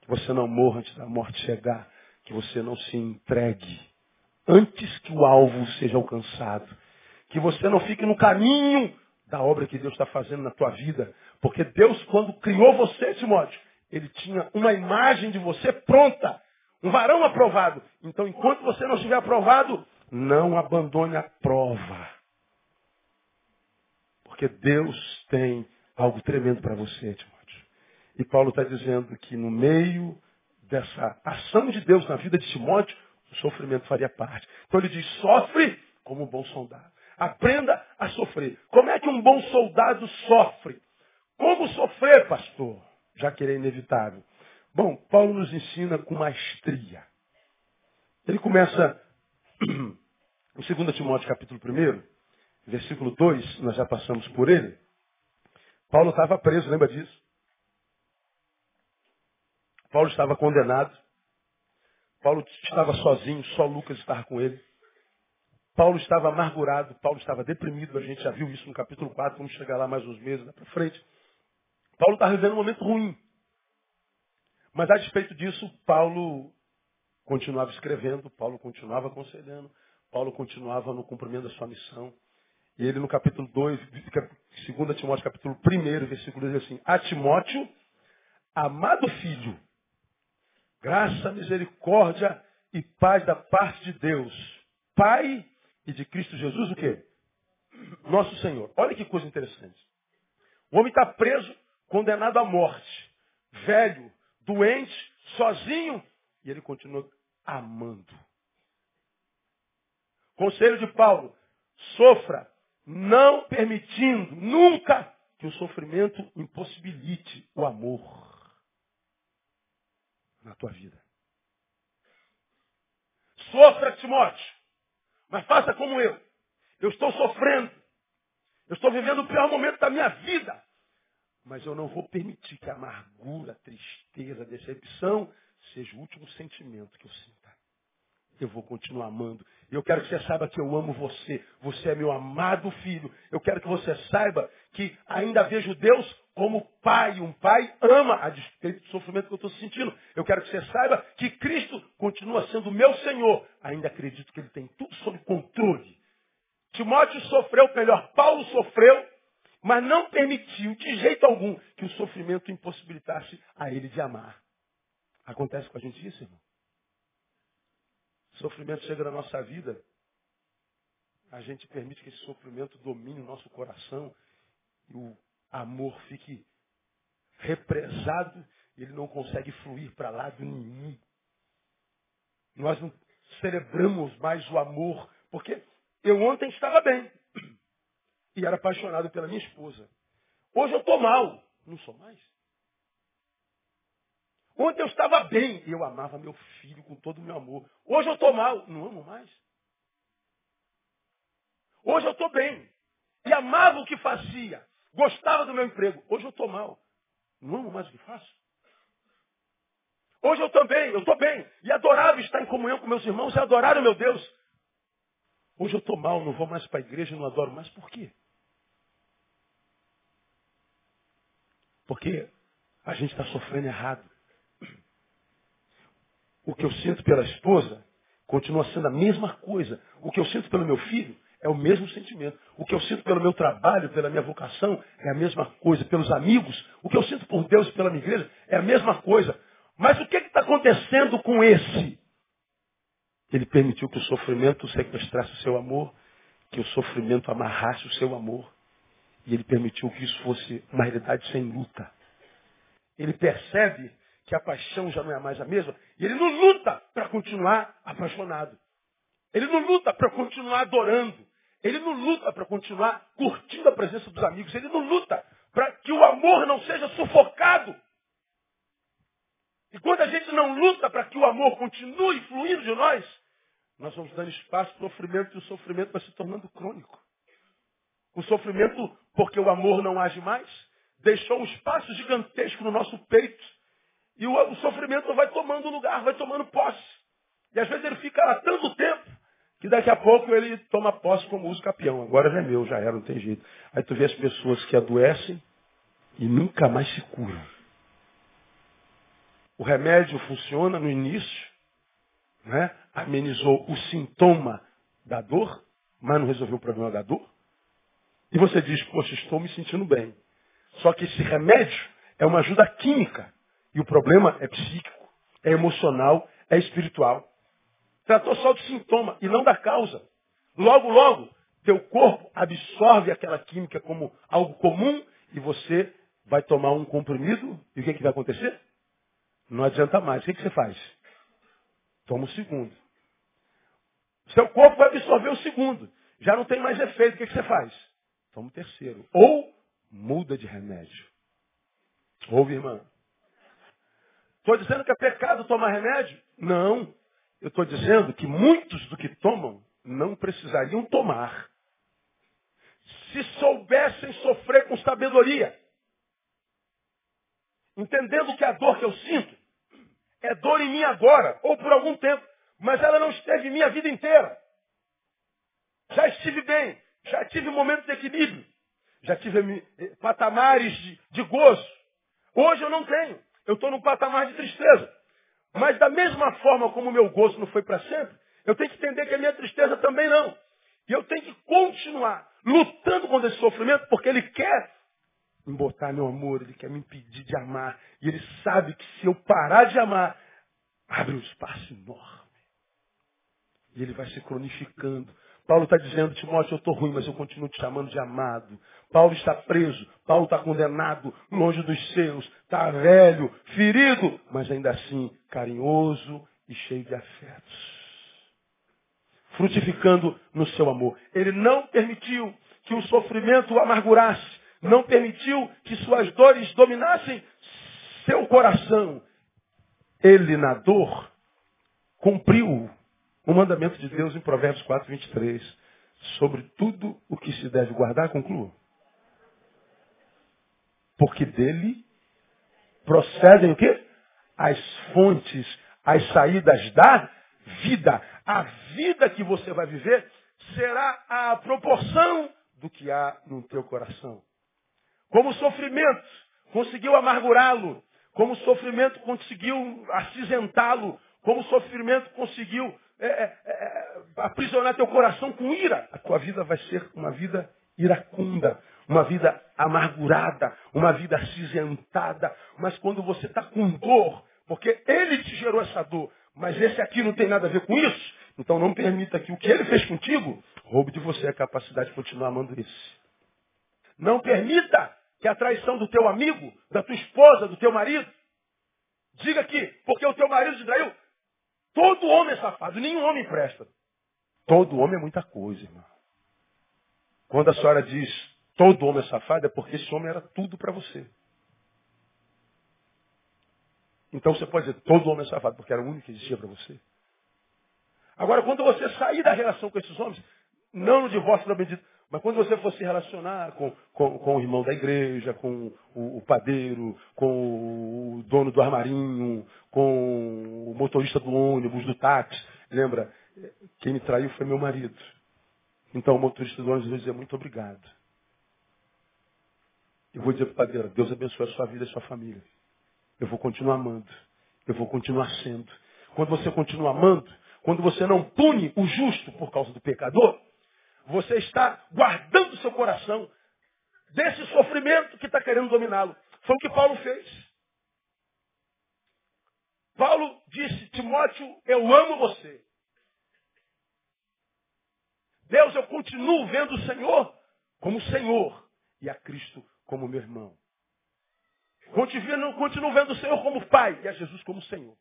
Que você não morra antes da morte chegar. Que você não se entregue antes que o alvo seja alcançado. Que você não fique no caminho da obra que Deus está fazendo na tua vida. Porque Deus, quando criou você, Timóteo, Ele tinha uma imagem de você pronta. Um varão aprovado. Então, enquanto você não estiver aprovado, não abandone a prova. Porque Deus tem algo tremendo para você, Timóteo. E Paulo está dizendo que no meio dessa ação de Deus na vida de Timóteo, o sofrimento faria parte. Então ele diz, sofre como um bom soldado. Aprenda a sofrer. Como é que um bom soldado sofre? Como sofrer, pastor? Já que ele é inevitável. Bom, Paulo nos ensina com maestria. Ele começa em 2 Timóteo capítulo 1, versículo 2, nós já passamos por ele. Paulo estava preso, lembra disso? Paulo estava condenado. Paulo estava sozinho, só Lucas estava com ele. Paulo estava amargurado, Paulo estava deprimido, a gente já viu isso no capítulo 4, vamos chegar lá mais uns meses lá para frente. Paulo estava vivendo um momento ruim. Mas a despeito disso, Paulo continuava escrevendo, Paulo continuava aconselhando, Paulo continuava no cumprimento da sua missão. E ele no capítulo 2, 2 Timóteo capítulo 1, versículo diz assim, a Timóteo, amado filho, graça, misericórdia e paz da parte de Deus, Pai e de Cristo Jesus, o quê? Nosso Senhor. Olha que coisa interessante. O homem está preso, condenado à morte, velho, doente, sozinho, e ele continua amando. Conselho de Paulo, sofra, não permitindo nunca que o sofrimento impossibilite o amor na tua vida. Sofra, Timóteo, mas faça como eu. Eu estou sofrendo. Eu estou vivendo o pior momento da minha vida. Mas eu não vou permitir que a amargura, a tristeza, a decepção seja o último sentimento que eu sinta. Eu vou continuar amando. Eu quero que você saiba que eu amo você. Você é meu amado filho. Eu quero que você saiba que ainda vejo Deus como pai. Um pai ama a despeito do sofrimento que eu estou sentindo. Eu quero que você saiba que Cristo continua sendo meu Senhor. Ainda acredito que Ele tem tudo sob controle. Timóteo sofreu, melhor, Paulo sofreu, mas não permitiu de jeito algum que o sofrimento impossibilitasse a ele de amar. Acontece com a gente isso, irmão? Sofrimento chega na nossa vida, a gente permite que esse sofrimento domine o nosso coração e o amor fique represado ele não consegue fluir para lado nenhum. Nós não celebramos mais o amor, porque eu ontem estava bem e era apaixonado pela minha esposa. Hoje eu estou mal, não sou mais. Ontem eu estava bem e eu amava meu filho com todo o meu amor. Hoje eu estou mal, não amo mais. Hoje eu estou bem e amava o que fazia, gostava do meu emprego. Hoje eu estou mal, não amo mais o que faço. Hoje eu também, eu estou bem. E adorava estar em comunhão com meus irmãos e adorar o meu Deus. Hoje eu estou mal, não vou mais para a igreja, não adoro mais. Por quê? Porque a gente está sofrendo errado. O que eu sinto pela esposa continua sendo a mesma coisa. O que eu sinto pelo meu filho é o mesmo sentimento. O que eu sinto pelo meu trabalho, pela minha vocação, é a mesma coisa. Pelos amigos, o que eu sinto por Deus e pela minha igreja é a mesma coisa. Mas o que está acontecendo com esse? Ele permitiu que o sofrimento sequestrasse o seu amor, que o sofrimento amarrasse o seu amor. E ele permitiu que isso fosse uma realidade sem luta. Ele percebe que a paixão já não é mais a mesma e ele não luta para continuar apaixonado. Ele não luta para continuar adorando. Ele não luta para continuar curtindo a presença dos amigos. Ele não luta para que o amor não seja sufocado. E quando a gente não luta para que o amor continue fluindo de nós, nós vamos dando espaço para o sofrimento e o sofrimento vai se tornando crônico. O sofrimento, porque o amor não age mais, deixou um espaço gigantesco no nosso peito. E o, o sofrimento vai tomando lugar, vai tomando posse. E às vezes ele fica lá tanto tempo que daqui a pouco ele toma posse como uso capião. Agora já é meu, já era, não tem jeito. Aí tu vê as pessoas que adoecem e nunca mais se curam. O remédio funciona no início, né? amenizou o sintoma da dor, mas não resolveu o problema da dor. E você diz, poxa, estou me sentindo bem. Só que esse remédio é uma ajuda química. E o problema é psíquico, é emocional, é espiritual. Tratou só do sintoma e não da causa. Logo, logo, teu corpo absorve aquela química como algo comum e você vai tomar um comprimido e o que, que vai acontecer? Não adianta mais. O que, que você faz? Toma o segundo. Seu corpo vai absorver o segundo. Já não tem mais efeito. O que, que você faz? Toma o terceiro. Ou muda de remédio. Ouve, irmã. Estou dizendo que é pecado tomar remédio? Não. Eu estou dizendo que muitos do que tomam não precisariam tomar. Se soubessem sofrer com sabedoria. Entendendo que a dor que eu sinto é dor em mim agora, ou por algum tempo, mas ela não esteve em mim a vida inteira. Já estive bem, já tive momentos de equilíbrio, já tive eh, patamares de, de gozo. Hoje eu não tenho, eu estou num patamar de tristeza. Mas da mesma forma como o meu gozo não foi para sempre, eu tenho que entender que a minha tristeza também não. E eu tenho que continuar lutando contra esse sofrimento, porque ele quer embotar meu amor, ele quer me impedir de amar. E ele sabe que se eu parar de amar, abre um espaço enorme. E ele vai se cronificando. Paulo está dizendo, Timóteo, eu estou ruim, mas eu continuo te chamando de amado. Paulo está preso, Paulo está condenado, longe dos seus, está velho, ferido, mas ainda assim carinhoso e cheio de afetos. Frutificando no seu amor. Ele não permitiu que o sofrimento o amargurasse não permitiu que suas dores dominassem seu coração. Ele, na dor, cumpriu o mandamento de Deus em Provérbios 4, 23. Sobre tudo o que se deve guardar, conclua. Porque dele procedem o quê? As fontes, as saídas da vida. A vida que você vai viver será a proporção do que há no teu coração. Como o sofrimento conseguiu amargurá-lo, como o sofrimento conseguiu acinzentá-lo, como o sofrimento conseguiu é, é, aprisionar teu coração com ira, a tua vida vai ser uma vida iracunda, uma vida amargurada, uma vida acinzentada. Mas quando você está com dor, porque ele te gerou essa dor, mas esse aqui não tem nada a ver com isso, então não permita que o que ele fez contigo roube de você a capacidade de continuar amando esse. Não permita que a traição do teu amigo, da tua esposa, do teu marido, diga que porque o teu marido te traiu, todo homem é safado, nenhum homem presta. Todo homem é muita coisa, irmão. Quando a senhora diz todo homem é safado, é porque esse homem era tudo para você. Então você pode dizer todo homem é safado, porque era o único que existia para você. Agora, quando você sair da relação com esses homens, não no divórcio da bendita, mas quando você for se relacionar com, com, com o irmão da igreja, com o, o, padeiro, com o dono do armarinho, com o motorista do ônibus, do táxi, lembra? Quem me traiu foi meu marido. Então o motorista do ônibus vai dizer muito obrigado. Eu vou dizer para o padeiro, Deus abençoe a sua vida e a sua família. Eu vou continuar amando. Eu vou continuar sendo. Quando você continua amando, quando você não pune o justo por causa do pecador, você está guardando seu coração desse sofrimento que está querendo dominá-lo. Foi o que Paulo fez. Paulo disse, Timóteo, eu amo você. Deus, eu continuo vendo o Senhor como Senhor e a Cristo como meu irmão. Continuo, continuo vendo o Senhor como Pai e a Jesus como Senhor.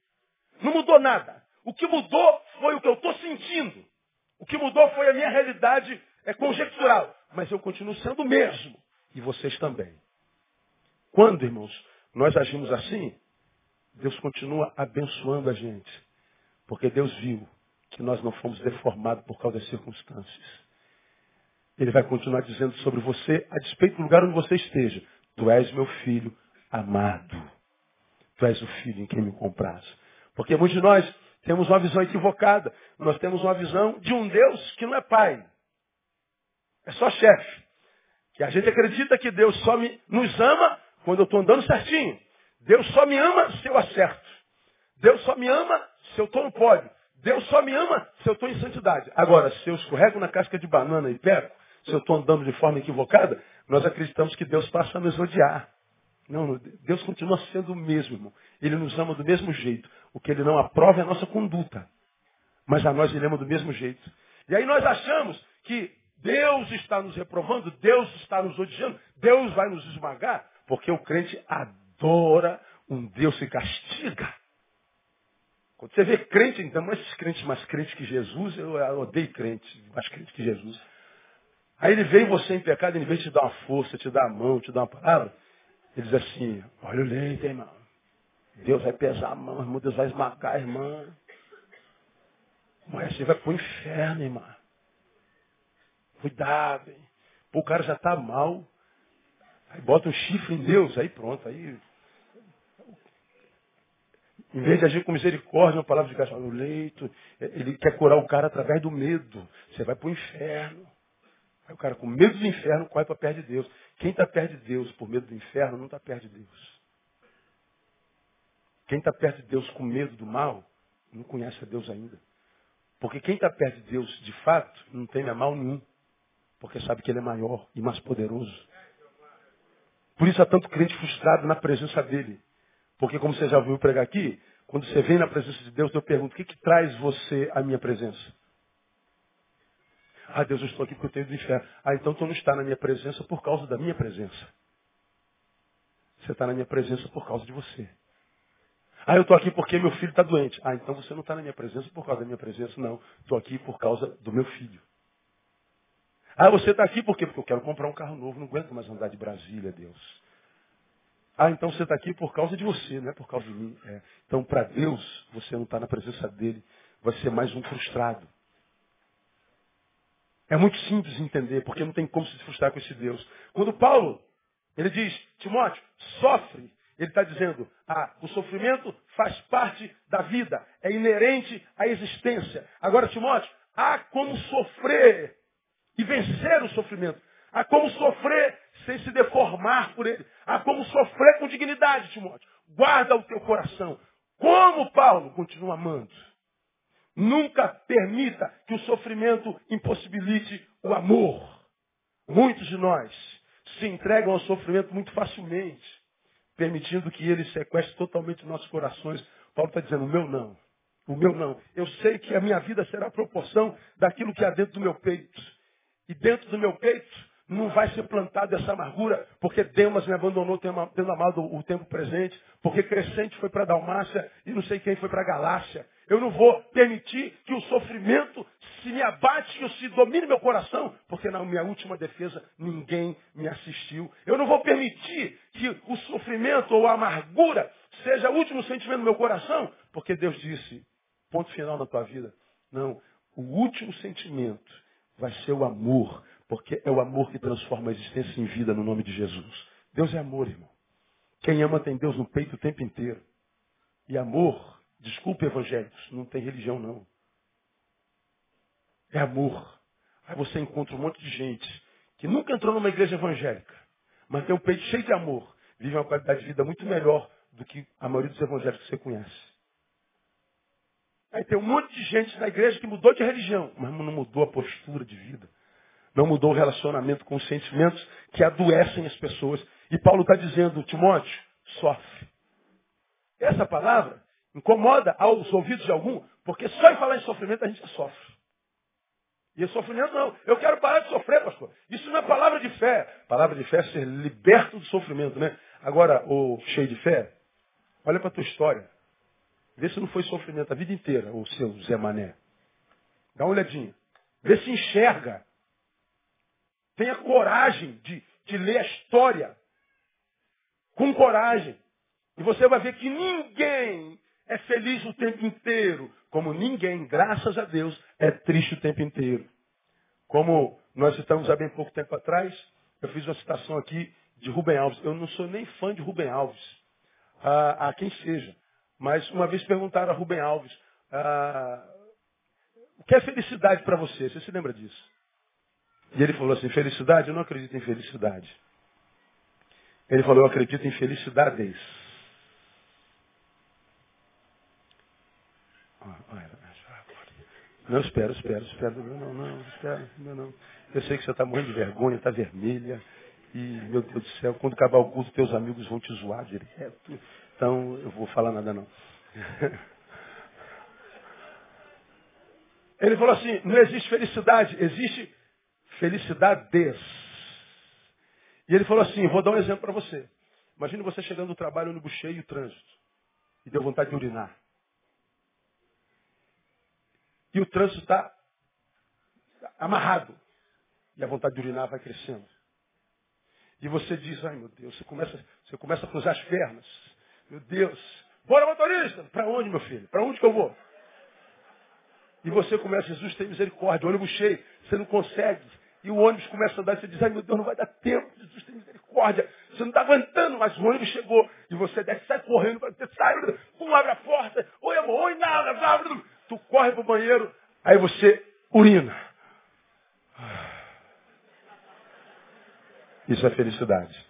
Não mudou nada. O que mudou foi o que eu estou sentindo. O que mudou foi a minha realidade é conjectural. Mas eu continuo sendo o mesmo. E vocês também. Quando, irmãos, nós agimos assim, Deus continua abençoando a gente. Porque Deus viu que nós não fomos deformados por causa das circunstâncias. Ele vai continuar dizendo sobre você, a despeito do lugar onde você esteja. Tu és meu filho amado. Tu és o filho em quem me compras. Porque muitos de nós temos uma visão equivocada. Nós temos uma visão de um Deus que não é pai. É só chefe. Que a gente acredita que Deus só me, nos ama quando eu estou andando certinho. Deus só me ama se eu acerto. Deus só me ama se eu estou no pódio. Deus só me ama se eu estou em santidade. Agora, se eu escorrego na casca de banana e pego, se eu estou andando de forma equivocada, nós acreditamos que Deus passa a nos odiar. Não, Deus continua sendo o mesmo, irmão. Ele nos ama do mesmo jeito. O que ele não aprova é a nossa conduta. Mas a nós ele ama do mesmo jeito. E aí nós achamos que Deus está nos reprovando, Deus está nos odiando, Deus vai nos esmagar, porque o crente adora um Deus que castiga. Quando você vê crente, então, mas esses crentes mais crentes que Jesus, eu odeio crentes mais crentes que Jesus. Aí ele vem você em pecado, em vez de te dar uma força, te dar a mão, te dar uma palavra, ele diz assim, olha o leite, irmão. Deus vai pesar a mão, irmão, Deus vai esmagar a irmã. Mas você vai para o inferno, irmã. Cuidado, hein? Pô, o cara já está mal. Aí bota um chifre em Deus, aí pronto, aí. Em vez de agir com misericórdia, uma palavra de graça no leito, ele quer curar o cara através do medo. Você vai para o inferno. Aí o cara com medo do inferno corre para perto de Deus. Quem está perto de Deus por medo do inferno não está perto de Deus. Quem está perto de Deus com medo do mal não conhece a Deus ainda. Porque quem está perto de Deus de fato não tem mal nenhum. Porque sabe que Ele é maior e mais poderoso. Por isso há tanto crente frustrado na presença dele. Porque como você já ouviu pregar aqui, quando você vem na presença de Deus, eu pergunto, o que, que traz você à minha presença? Ah, Deus, eu estou aqui porque eu tenho inferno. Ah, então tu não está na minha presença por causa da minha presença. Você está na minha presença por causa de você. Ah, eu estou aqui porque meu filho está doente. Ah, então você não está na minha presença por causa da minha presença, não. Estou aqui por causa do meu filho. Ah, você está aqui por quê? Porque eu quero comprar um carro novo, não aguento mais andar de Brasília, Deus. Ah, então você está aqui por causa de você, não é por causa de mim. É. Então, para Deus, você não está na presença dele, vai ser mais um frustrado. É muito simples entender, porque não tem como se frustrar com esse Deus. Quando Paulo, ele diz, Timóteo, sofre, ele está dizendo, ah, o sofrimento faz parte da vida, é inerente à existência. Agora, Timóteo, há como sofrer e vencer o sofrimento. Há como sofrer sem se deformar por ele. Há como sofrer com dignidade, Timóteo. Guarda o teu coração. Como Paulo continua amando. Nunca permita que o sofrimento impossibilite o amor. Muitos de nós se entregam ao sofrimento muito facilmente, permitindo que ele sequestre totalmente nossos corações. Paulo está dizendo, o meu não. O meu não. Eu sei que a minha vida será a proporção daquilo que há dentro do meu peito. E dentro do meu peito não vai ser plantado essa amargura, porque Demas me abandonou tendo amado o tempo presente, porque Crescente foi para Dalmácia e não sei quem foi para Galácia. Eu não vou permitir que o sofrimento se me abate, que se domine meu coração, porque na minha última defesa ninguém me assistiu. Eu não vou permitir que o sofrimento ou a amargura seja o último sentimento do meu coração, porque Deus disse, ponto final na tua vida. Não, o último sentimento vai ser o amor, porque é o amor que transforma a existência em vida no nome de Jesus. Deus é amor, irmão. Quem ama tem Deus no peito o tempo inteiro. E amor, desculpe evangélicos, não tem religião não. É amor. Aí você encontra um monte de gente que nunca entrou numa igreja evangélica, mas tem o peito cheio de amor, vive uma qualidade de vida muito melhor do que a maioria dos evangélicos que você conhece. Aí tem um monte de gente na igreja que mudou de religião, mas não mudou a postura de vida. Não mudou o relacionamento com os sentimentos que adoecem as pessoas. E Paulo está dizendo, Timóteo, sofre. Essa palavra incomoda aos ouvidos de algum, porque só em falar em sofrimento a gente sofre. E o sofrimento não. Eu quero parar de sofrer, pastor. Isso não é palavra de fé. Palavra de fé é ser liberto do sofrimento, né? Agora, o cheio de fé, olha para a tua história. Vê se não foi sofrimento a vida inteira, o seu Zé Mané. Dá uma olhadinha. Vê se enxerga. Tenha coragem de, de ler a história. Com coragem. E você vai ver que ninguém é feliz o tempo inteiro. Como ninguém, graças a Deus, é triste o tempo inteiro. Como nós citamos há bem pouco tempo atrás, eu fiz uma citação aqui de Rubem Alves. Eu não sou nem fã de Rubem Alves. a quem seja. Mas uma vez perguntaram a Rubem Alves, o que é felicidade para você? Você se lembra disso? E ele falou assim, felicidade? Eu não acredito em felicidade. Ele falou, eu acredito em felicidades. Não, espera, espera, espera. Não, não, não, espera, não, não. Eu sei que você está morrendo de vergonha, está vermelha. E, meu Deus do céu, quando acabar o culto, teus amigos vão te zoar direto. Então, eu vou falar nada não. Ele falou assim, não existe felicidade, existe felicidades. E ele falou assim, vou dar um exemplo para você. Imagine você chegando no trabalho, ônibus cheio e trânsito. E deu vontade de urinar. E o trânsito está amarrado. E a vontade de urinar vai crescendo. E você diz, ai meu Deus, você começa, você começa a cruzar as pernas. Meu Deus. Bora, motorista! Para onde, meu filho? Para onde que eu vou? E você começa, Jesus tem misericórdia, ônibus cheio, você não consegue. E o ônibus começa a andar e você diz, ai meu Deus, não vai dar tempo, Jesus tem misericórdia. Você não está aguentando, mas o ônibus chegou. E você desce, sai correndo, sai, um abre a porta, oi amor, oi nada, nada. Tu corre para o banheiro, aí você urina. Isso é felicidade.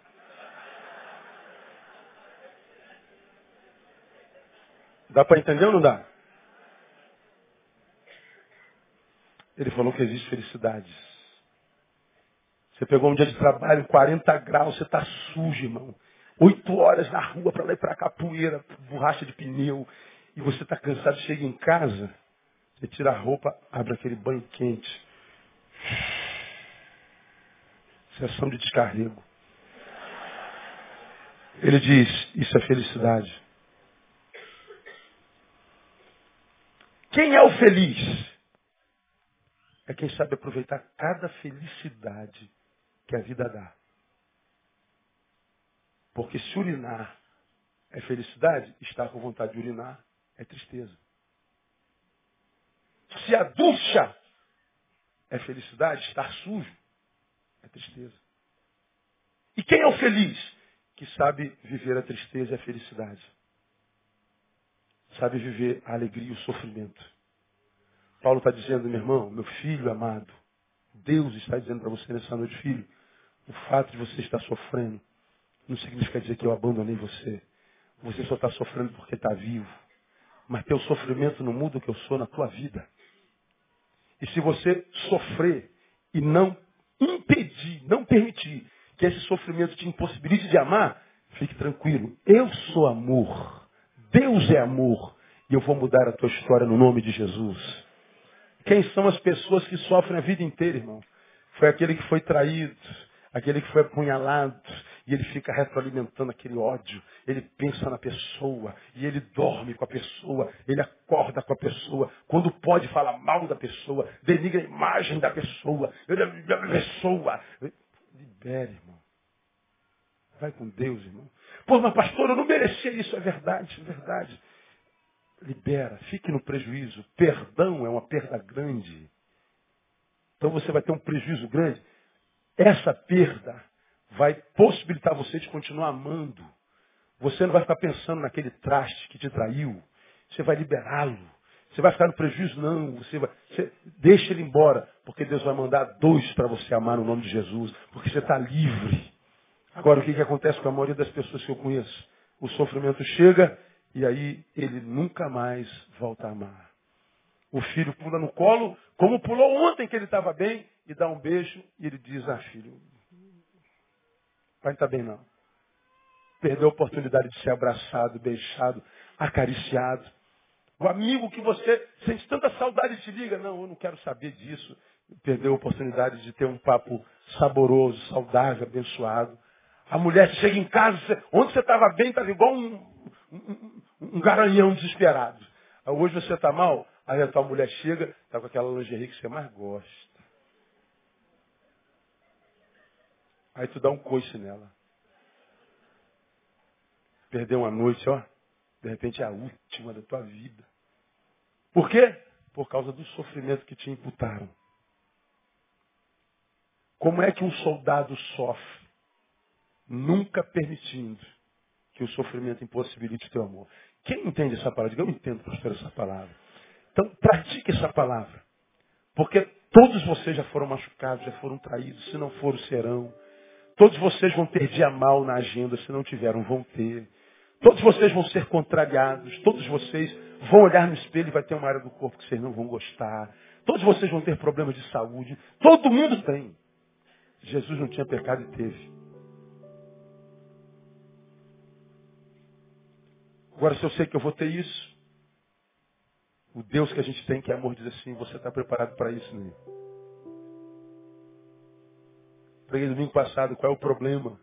Dá para entender ou não dá? Ele falou que existe felicidades. Você pegou um dia de trabalho, 40 graus, você está sujo, irmão. Oito horas na rua para lá e para cá, poeira, borracha de pneu. E você está cansado, chega em casa, você tira a roupa, abre aquele banho quente. Sessão de descarrego. Ele diz, isso é felicidade. Quem é o feliz? É quem sabe aproveitar cada felicidade que a vida dá. Porque se urinar é felicidade, estar com vontade de urinar é tristeza. Se a ducha é felicidade, estar sujo é tristeza. E quem é o feliz? Que sabe viver a tristeza e a felicidade sabe viver a alegria e o sofrimento. Paulo está dizendo, meu irmão, meu filho amado, Deus está dizendo para você nessa noite, filho, o fato de você estar sofrendo não significa dizer que eu abandonei você. Você só está sofrendo porque está vivo. Mas teu sofrimento não muda o que eu sou na tua vida. E se você sofrer e não impedir, não permitir que esse sofrimento te impossibilite de amar, fique tranquilo. Eu sou amor. Deus é amor. E eu vou mudar a tua história no nome de Jesus. Quem são as pessoas que sofrem a vida inteira, irmão? Foi aquele que foi traído. Aquele que foi apunhalado e ele fica retroalimentando aquele ódio. Ele pensa na pessoa e ele dorme com a pessoa, ele acorda com a pessoa. Quando pode, fala mal da pessoa, denigra a imagem da pessoa, da pessoa. Libere, irmão. Vai com Deus, irmão. Pô, mas pastor, eu não merecia isso. É verdade, é verdade. Libera, fique no prejuízo. Perdão é uma perda grande. Então você vai ter um prejuízo grande. Essa perda vai possibilitar você de continuar amando. Você não vai ficar pensando naquele traste que te traiu. Você vai liberá-lo. Você vai ficar no prejuízo? Não. Você, vai, você deixa ele embora. Porque Deus vai mandar dois para você amar no nome de Jesus. Porque você está livre. Agora, o que, que acontece com a maioria das pessoas que eu conheço? O sofrimento chega e aí ele nunca mais volta a amar. O filho pula no colo, como pulou ontem que ele estava bem, e dá um beijo e ele diz, ah filho, pai não está bem não. Perdeu a oportunidade de ser abraçado, beijado, acariciado. O amigo que você sente tanta saudade te liga, não, eu não quero saber disso. Perdeu a oportunidade de ter um papo saboroso, saudável, abençoado. A mulher chega em casa, onde você estava bem, estava igual um, um, um, garanhão desesperado. Hoje você está mal, aí a tua mulher chega, está com aquela lingerie que você mais gosta. Aí tu dá um coice nela. Perdeu uma noite, ó. De repente é a última da tua vida. Por quê? Por causa do sofrimento que te imputaram. Como é que um soldado sofre? Nunca permitindo que o sofrimento impossibilite o teu amor. Quem entende essa palavra? Eu entendo, pastor, essa palavra. Então, pratique essa palavra. Porque todos vocês já foram machucados, já foram traídos, se não foram, serão. Todos vocês vão ter dia mal na agenda, se não tiveram, vão ter. Todos vocês vão ser contrariados, todos vocês vão olhar no espelho e vai ter uma área do corpo que vocês não vão gostar. Todos vocês vão ter problemas de saúde. Todo mundo tem. Jesus não tinha pecado e teve. Agora, se eu sei que eu vou ter isso, o Deus que a gente tem, que é amor, diz assim: você está preparado para isso, né? Preguei domingo passado, qual é o problema?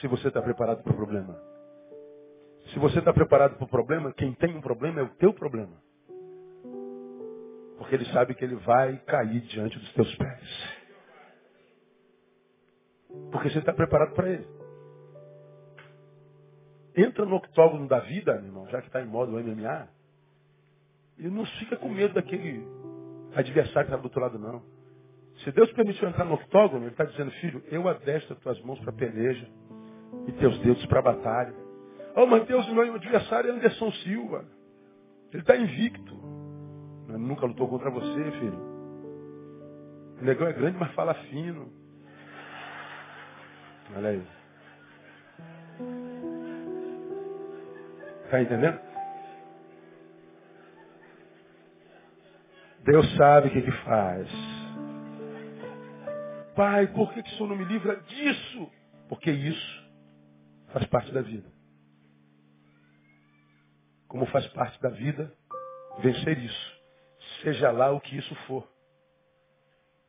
Se você está preparado para o problema. Se você está preparado para o problema, quem tem um problema é o teu problema. Porque ele sabe que ele vai cair diante dos teus pés. Porque você está preparado para ele. Entra no octógono da vida, meu irmão, já que está em modo MMA, e não fica com medo daquele adversário que está do outro lado, não. Se Deus permitiu entrar no octógono, Ele está dizendo, filho, eu adestro as tuas mãos para peleja e teus dedos para batalha. Oh, mas Deus, meu adversário é Anderson Silva. Ele está invicto. Ele nunca lutou contra você, filho. O negão é grande, mas fala fino. Olha aí. Está entendendo? Deus sabe o que, que faz. Pai, por que, que o Senhor não me livra disso? Porque isso faz parte da vida. Como faz parte da vida vencer isso. Seja lá o que isso for.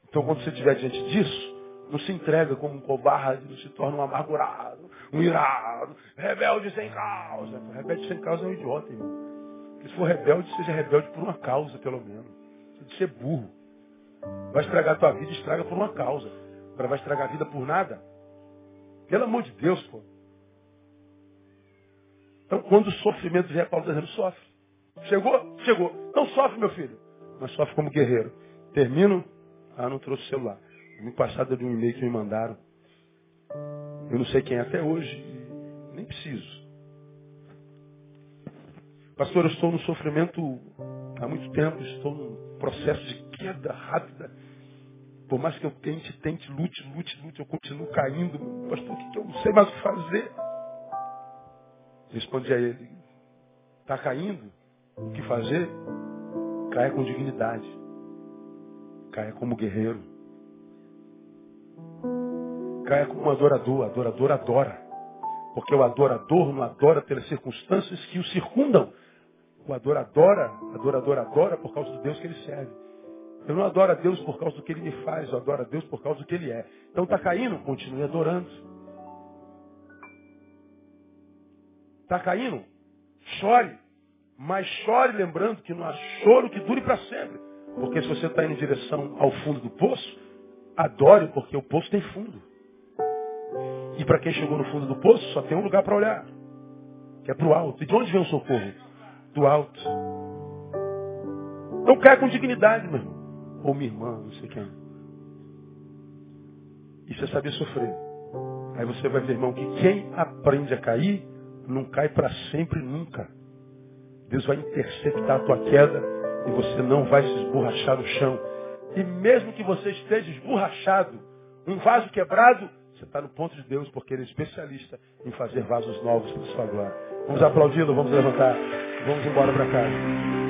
Então, quando você estiver diante disso, não se entrega como um cobarde, não se torna um amargurado, um irado, rebelde sem causa. Rebelde sem causa é um idiota, irmão. Porque se for rebelde, seja rebelde por uma causa, pelo menos. Você de ser burro. Vai estragar a tua vida, estraga por uma causa. Agora vai estragar a vida por nada? Pelo amor de Deus, pô. Então, quando o sofrimento vier, Paulo está dizendo, sofre. Chegou? Chegou. Não sofre, meu filho. Mas sofre como guerreiro. Termino. Ah, não trouxe o celular. No passado li um e-mail que me mandaram. Eu não sei quem é até hoje. Nem preciso. Pastor, eu estou no sofrimento há muito tempo. Estou num processo de queda rápida. Por mais que eu tente, tente, lute, lute, lute, eu continuo caindo. Pastor, que eu não sei mais o que fazer? Respondi a ele, está caindo? O que fazer? Caia com dignidade. Caia como guerreiro. Caia como adorador. Adorador adora. Porque o adorador não adora pelas circunstâncias que o circundam. O adorador adora, adorador adora por causa do Deus que ele serve. Eu não adoro a Deus por causa do que Ele me faz, eu adoro a Deus por causa do que Ele é. Então está caindo, continue adorando. Está caindo? Chore. Mas chore lembrando que não há choro que dure para sempre. Porque se você está indo em direção ao fundo do poço, adore porque o poço tem fundo. E para quem chegou no fundo do poço, só tem um lugar para olhar. Que é para o alto. E de onde vem o socorro? Do alto. Não caia com dignidade, meu irmão. Ou minha irmã, não sei quem. Isso é saber sofrer. Aí você vai ver, irmão, que quem aprende a cair, não cai para sempre nunca. Deus vai interceptar a tua queda e você não vai se esborrachar no chão. E mesmo que você esteja esborrachado, um vaso quebrado, você está no ponto de Deus, porque Ele é especialista em fazer vasos novos para sua glória. Vamos aplaudi-lo, vamos levantar, vamos embora para casa.